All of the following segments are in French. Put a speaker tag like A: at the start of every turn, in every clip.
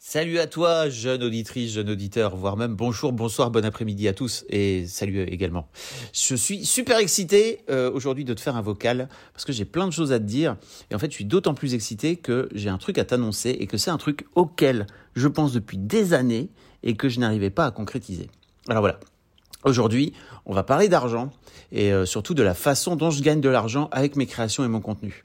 A: Salut à toi, jeune auditrice, jeune auditeur, voire même bonjour, bonsoir, bon après-midi à tous et salut également. Je suis super excité euh, aujourd'hui de te faire un vocal parce que j'ai plein de choses à te dire et en fait je suis d'autant plus excité que j'ai un truc à t'annoncer et que c'est un truc auquel je pense depuis des années et que je n'arrivais pas à concrétiser. Alors voilà, Aujourd'hui, on va parler d'argent et euh, surtout de la façon dont je gagne de l'argent avec mes créations et mon contenu.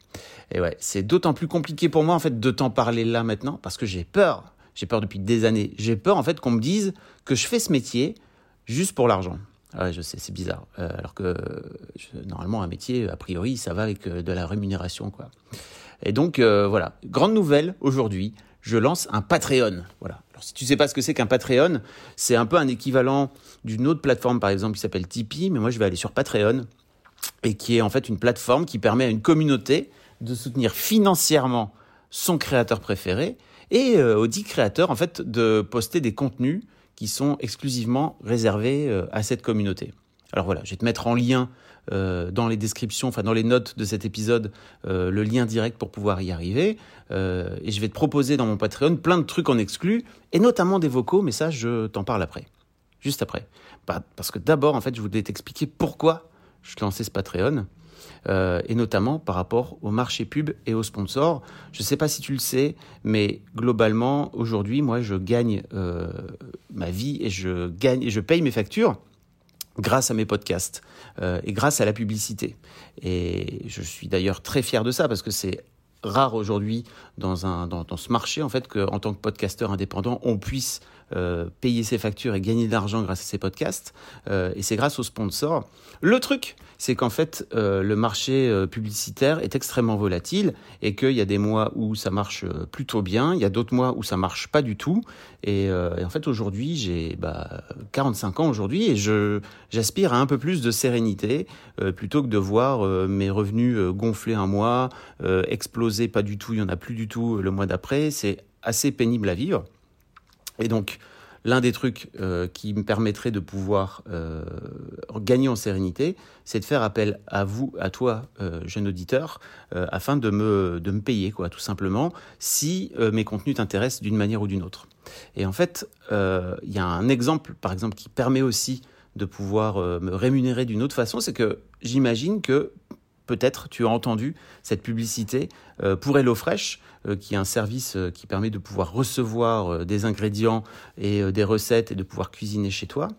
A: Et ouais, c'est d'autant plus compliqué pour moi en fait de t'en parler là maintenant parce que j'ai peur. J'ai peur depuis des années. J'ai peur en fait qu'on me dise que je fais ce métier juste pour l'argent. Ouais, je sais, c'est bizarre. Euh, alors que normalement un métier, a priori, ça va avec euh, de la rémunération, quoi. Et donc voilà, grande nouvelle aujourd'hui, je lance un Patreon. Voilà. Alors, si tu sais pas ce que c'est qu'un Patreon, c'est un peu un équivalent d'une autre plateforme, par exemple, qui s'appelle Tipeee, mais moi je vais aller sur Patreon, et qui est en fait une plateforme qui permet à une communauté de soutenir financièrement son créateur préféré et euh, aux dix créateurs en fait de poster des contenus qui sont exclusivement réservés euh, à cette communauté. Alors voilà, je vais te mettre en lien euh, dans les descriptions, enfin dans les notes de cet épisode, le lien direct pour pouvoir y arriver. Et je vais te proposer dans mon Patreon plein de trucs en exclus, et notamment des vocaux, mais ça, je t'en parle après. Juste après. Parce que d'abord, en fait, je voulais t'expliquer pourquoi je lançais ce Patreon. Et notamment par rapport au marché pub et aux sponsors. Je ne sais pas si tu le sais, mais globalement, aujourd'hui, moi, je gagne ma vie et je gagne je paye mes factures grâce à mes podcasts euh, et grâce à la publicité. Et je suis d'ailleurs très fier de ça parce que c'est rare aujourd'hui dans, dans, ce marché en fait qu'en tant que podcasteur indépendant on puisse euh, payer ses factures et gagner de l'argent grâce à ses podcasts euh, et c'est grâce aux sponsors. Le truc c'est qu'en fait euh, le marché publicitaire est extrêmement volatile et qu'il y a des mois où ça marche plutôt bien, il y a d'autres mois où ça marche pas du tout et, en fait aujourd'hui j'ai bah, 45 ans aujourd'hui et j'aspire à un peu plus de sérénité plutôt que de voir mes revenus gonfler un mois, exploser pas du tout, il n'y en a plus du tout le mois d'après. C'est assez pénible à vivre. Et donc, l'un des trucs euh, qui me permettrait de pouvoir euh, gagner en sérénité, c'est de faire appel à vous, à toi, euh, jeune auditeur, afin de me, de me payer, quoi, tout simplement, si mes contenus t'intéressent d'une manière ou d'une autre. Et en fait, il y a un exemple, par exemple, qui permet aussi de pouvoir me rémunérer d'une autre façon, c'est que j'imagine que peut-être tu as entendu cette publicité euh, pour HelloFresh, euh, qui est un service euh, qui permet de pouvoir recevoir des ingrédients et des recettes et de pouvoir cuisiner chez toi.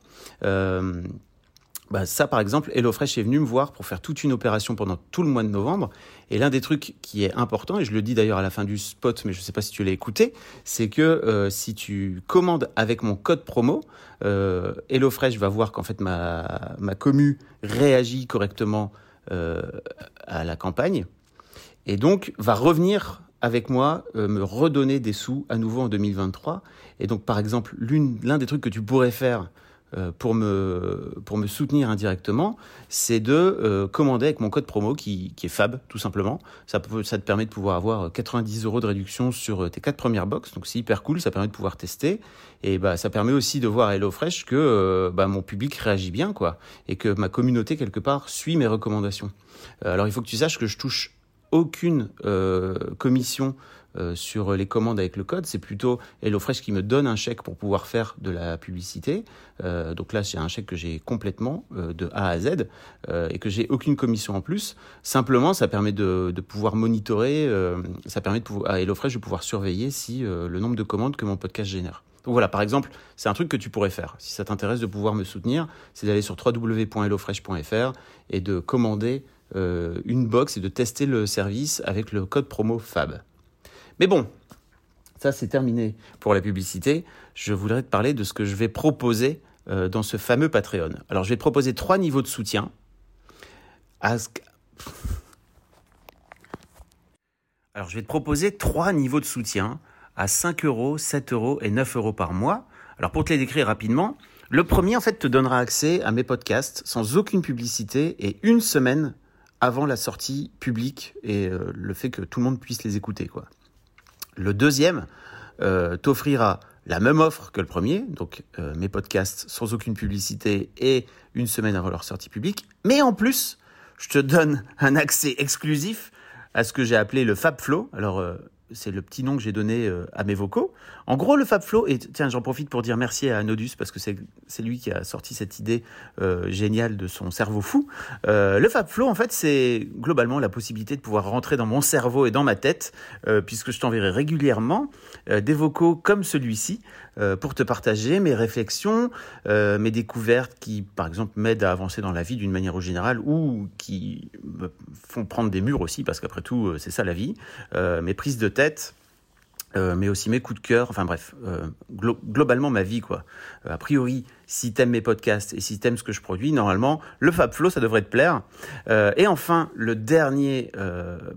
A: Bah ça, par exemple, HelloFresh est venu me voir pour faire toute une opération pendant tout le mois de novembre. Et l'un des trucs qui est important, et je le dis d'ailleurs à la fin du spot, mais je ne sais pas si tu l'as écouté, c'est que si tu commandes avec mon code promo, HelloFresh va voir qu'en fait ma, ma commu réagit correctement à la campagne, et donc va revenir avec moi euh, me redonner des sous à nouveau en 2023. Et donc, par exemple, l'un des trucs que tu pourrais faire euh, pour, me, pour me soutenir indirectement, c'est de euh, commander avec mon code promo qui, qui, est FAB, tout simplement. Ça, ça te permet de pouvoir avoir 90 euros de réduction sur tes quatre premières box. Donc, c'est hyper cool. Ça permet de pouvoir tester. Et bah, ça permet aussi de voir à HelloFresh que euh, bah, mon public réagit bien, quoi. Et que ma communauté, quelque part, suit mes recommandations. alors, il faut que tu saches que je touche aucune commission euh, sur les commandes avec le code, c'est plutôt HelloFresh qui me donne un chèque pour pouvoir faire de la publicité. Euh, donc là, c'est un chèque que j'ai complètement euh, de A à Z et que j'ai aucune commission en plus. Simplement, ça permet de, de pouvoir monitorer, ça permet de pouvoir, à HelloFresh de pouvoir surveiller si le nombre de commandes que mon podcast génère. Donc voilà, par exemple, c'est un truc que tu pourrais faire. Si ça t'intéresse de pouvoir me soutenir, c'est d'aller sur www.hellofresh.fr et de commander une box et de tester le service avec le code promo FAB. Mais bon, ça c'est terminé pour la publicité. Je voudrais te parler de ce que je vais proposer euh, dans ce fameux Patreon. Alors je vais proposer trois niveaux de soutien. Alors je vais te proposer trois niveaux de soutien à 5 euros, 7 euros et 9 euros par mois. Alors pour te les décrire rapidement, le premier en fait te donnera accès à mes podcasts sans aucune publicité et une semaine avant la sortie publique et euh, le fait que tout le monde puisse les écouter. Quoi. Le deuxième euh, t'offrira la même offre que le premier, donc euh, mes podcasts sans aucune publicité et une semaine avant leur sortie publique, mais en plus, je te donne un accès exclusif à ce que j'ai appelé le Fab Flow. Alors, c'est le petit nom que j'ai donné à mes vocaux. En gros, le Fab Flow, et tiens, j'en profite pour dire merci à Nodus parce que c'est lui qui a sorti cette idée euh, géniale de son cerveau fou. le Fab Flow, en fait, c'est globalement la possibilité de pouvoir rentrer dans mon cerveau et dans ma tête, puisque je t'enverrai régulièrement des vocaux comme celui-ci pour te partager mes réflexions, mes découvertes qui, par exemple, m'aident à avancer dans la vie d'une manière générale ou qui me font prendre des murs aussi, parce qu'après tout, c'est ça la vie, mes prises de tête, euh, mais aussi mes coups de cœur, enfin bref, euh, globalement ma vie quoi. Euh, a priori, si t'aimes mes podcasts et si t'aimes ce que je produis, normalement, le Fab Flow, ça devrait te plaire. et enfin, le dernier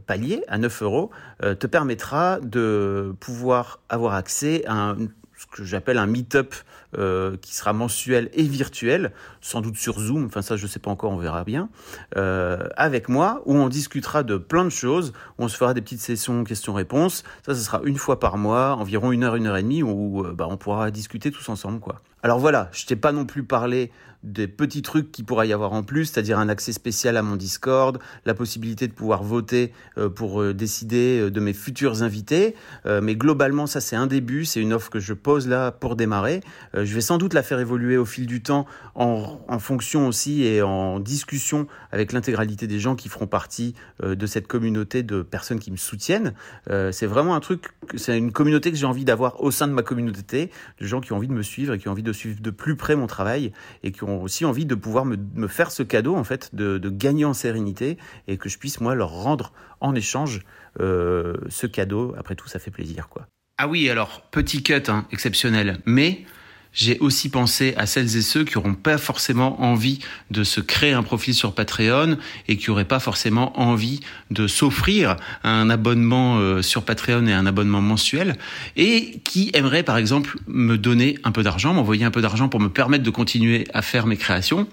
A: palier, à 9 euros, te permettra de pouvoir avoir accès à un, ce que j'appelle un meet-up euh, qui sera mensuel et virtuel, sans doute sur Zoom, enfin ça je ne sais pas encore, on verra bien, euh, avec moi, où on discutera de plein de choses, on se fera des petites sessions questions-réponses, ça ce sera une fois par mois, environ une heure, une heure et demie, où euh, bah, on pourra discuter tous ensemble. quoi. Alors voilà, je t'ai pas non plus parlé des petits trucs qui pourra y avoir en plus, c'est-à-dire un accès spécial à mon Discord, la possibilité de pouvoir voter euh, pour euh, décider euh, de mes futurs invités. mais globalement, ça c'est un début, c'est une offre que je pose là pour démarrer. je vais sans doute la faire évoluer au fil du temps en, en fonction aussi et en discussion avec l'intégralité des gens qui feront partie de cette communauté de personnes qui me soutiennent. c'est vraiment un truc, c'est une communauté que j'ai envie d'avoir au sein de ma communauté, de gens qui ont envie de me suivre et qui ont envie de suivre de plus près mon travail et qui ont aussi envie de pouvoir me, faire ce cadeau, en fait, de, gagner en sérénité et que je puisse, moi, leur rendre en échange euh, ce cadeau. Après tout, ça fait plaisir, quoi. Ah oui, alors, petit cut, hein, exceptionnel, mais j'ai aussi pensé à celles et ceux qui n'auront pas forcément envie de se créer un profil sur Patreon et qui n'auraient pas forcément envie de s'offrir un abonnement euh, sur Patreon et un abonnement mensuel et qui aimeraient par exemple me donner un peu d'argent, m'envoyer un peu d'argent pour me permettre de continuer à faire mes créations.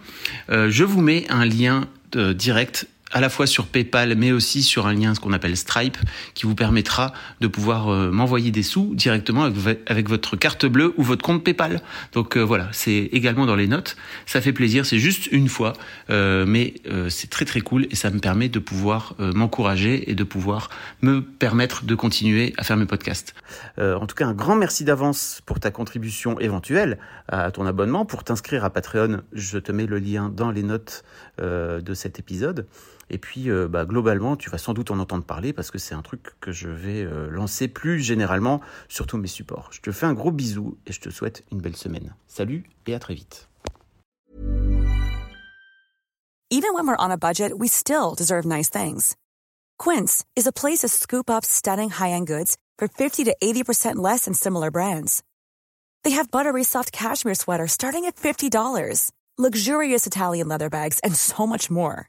A: Euh, je vous mets un lien euh, direct à la fois sur PayPal, mais aussi sur un lien ce qu'on appelle Stripe, qui vous permettra de pouvoir euh, m'envoyer des sous directement avec, votre carte bleue ou votre compte PayPal. Donc euh, voilà, c'est également dans les notes. Ça fait plaisir, c'est juste une fois, euh, mais c'est très très cool et ça me permet de pouvoir m'encourager et de pouvoir me permettre de continuer à faire mes podcasts. en tout cas, un grand merci d'avance pour ta contribution éventuelle à ton abonnement. Pour t'inscrire à Patreon, je te mets le lien dans les notes de cet épisode. Et puis, euh, bah, globalement, tu vas sans doute en entendre parler parce que c'est un truc que je vais euh, lancer plus généralement sur tous mes supports. Je te fais un gros bisou et je te souhaite une belle semaine. Salut et à très vite.
B: Even when we're on a budget, we still deserve nice things. Quince is a place to scoop up stunning high-end goods for 50 to 80% less than similar brands. They have buttery soft cashmere sweaters starting at $50, luxurious Italian leather bags, and so much more.